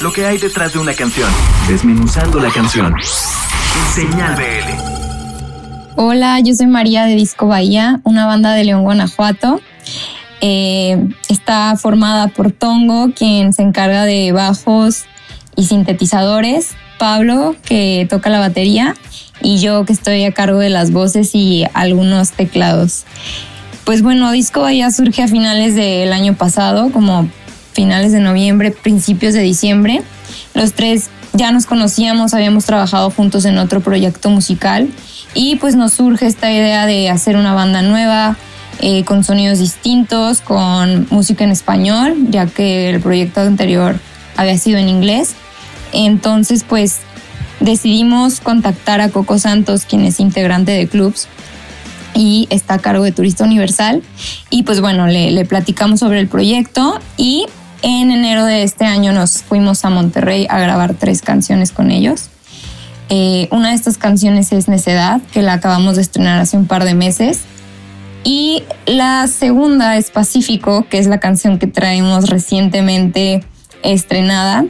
lo que hay detrás de una canción, desmenuzando la canción. Señal BL. Hola, yo soy María de Disco Bahía, una banda de León, Guanajuato. Eh, está formada por Tongo, quien se encarga de bajos y sintetizadores, Pablo, que toca la batería, y yo que estoy a cargo de las voces y algunos teclados. Pues bueno, Disco Bahía surge a finales del año pasado, como finales de noviembre, principios de diciembre. Los tres ya nos conocíamos, habíamos trabajado juntos en otro proyecto musical y pues nos surge esta idea de hacer una banda nueva, eh, con sonidos distintos, con música en español, ya que el proyecto anterior había sido en inglés. Entonces pues decidimos contactar a Coco Santos, quien es integrante de Clubs y está a cargo de Turista Universal. Y pues bueno, le, le platicamos sobre el proyecto y en enero de este año nos fuimos a Monterrey a grabar tres canciones con ellos. Eh, una de estas canciones es Necedad, que la acabamos de estrenar hace un par de meses. Y la segunda es Pacífico, que es la canción que traemos recientemente estrenada.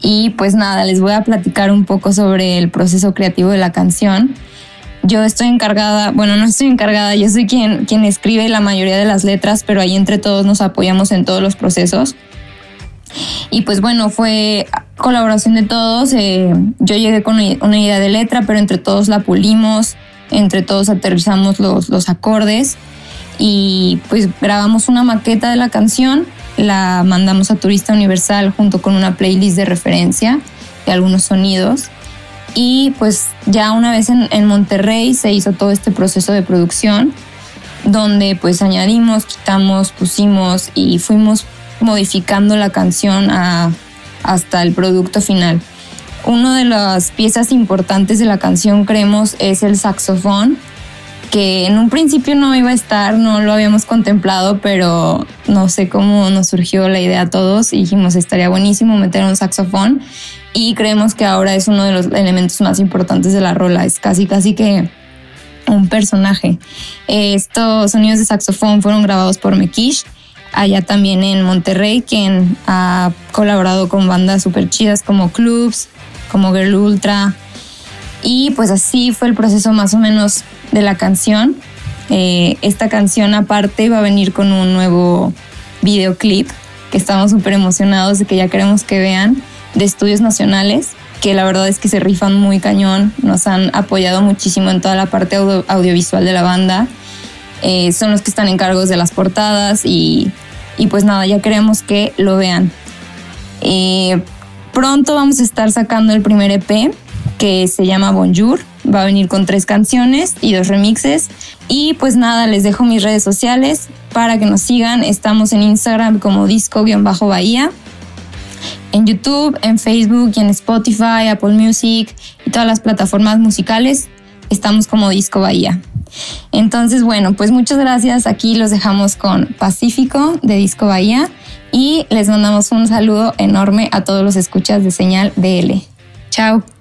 Y pues nada, les voy a platicar un poco sobre el proceso creativo de la canción. Yo estoy encargada, bueno, no estoy encargada, yo soy quien, quien escribe la mayoría de las letras, pero ahí entre todos nos apoyamos en todos los procesos. Y pues bueno, fue colaboración de todos. Eh, yo llegué con una idea de letra, pero entre todos la pulimos, entre todos aterrizamos los, los acordes y pues grabamos una maqueta de la canción, la mandamos a Turista Universal junto con una playlist de referencia de algunos sonidos y pues ya una vez en, Monterrey se hizo todo este proceso de producción donde pues añadimos, quitamos, pusimos y fuimos modificando la canción hasta el producto final. Una de las piezas importantes de la canción, creemos, es el saxofón, que en un principio no iba a estar, no lo habíamos contemplado, pero no sé cómo nos surgió la idea a todos y dijimos estaría buenísimo meter un saxofón y creemos que ahora es uno de los elementos más importantes de la rola, es casi casi que un personaje. Estos sonidos de saxofón fueron grabados por Mekish, allá también en Monterrey, quien ha colaborado con bandas súper chidas como Clubs, como Girl Ultra. Y pues así fue el proceso más o menos de la canción. Eh, esta canción aparte va a venir con un nuevo videoclip que estamos súper emocionados de que ya queremos que vean de estudios nacionales que la verdad es que se rifan muy cañón, nos han apoyado muchísimo en toda la parte audiovisual de la banda, eh, son los que están en cargos de las portadas y, pues nada, ya queremos que lo vean. Eh, pronto vamos a estar sacando el primer EP que se llama Bonjour, va a venir con tres canciones y dos remixes y pues nada, les dejo mis redes sociales para que nos sigan, estamos en Instagram como disco-bahía en YouTube, en Facebook y en Spotify, Apple Music y todas las plataformas musicales. Estamos como Disco Bahía. Entonces, bueno, pues muchas gracias. Aquí los dejamos con Pacífico de Disco Bahía y les mandamos un saludo enorme a todos los escuchas de señal BL. Chao.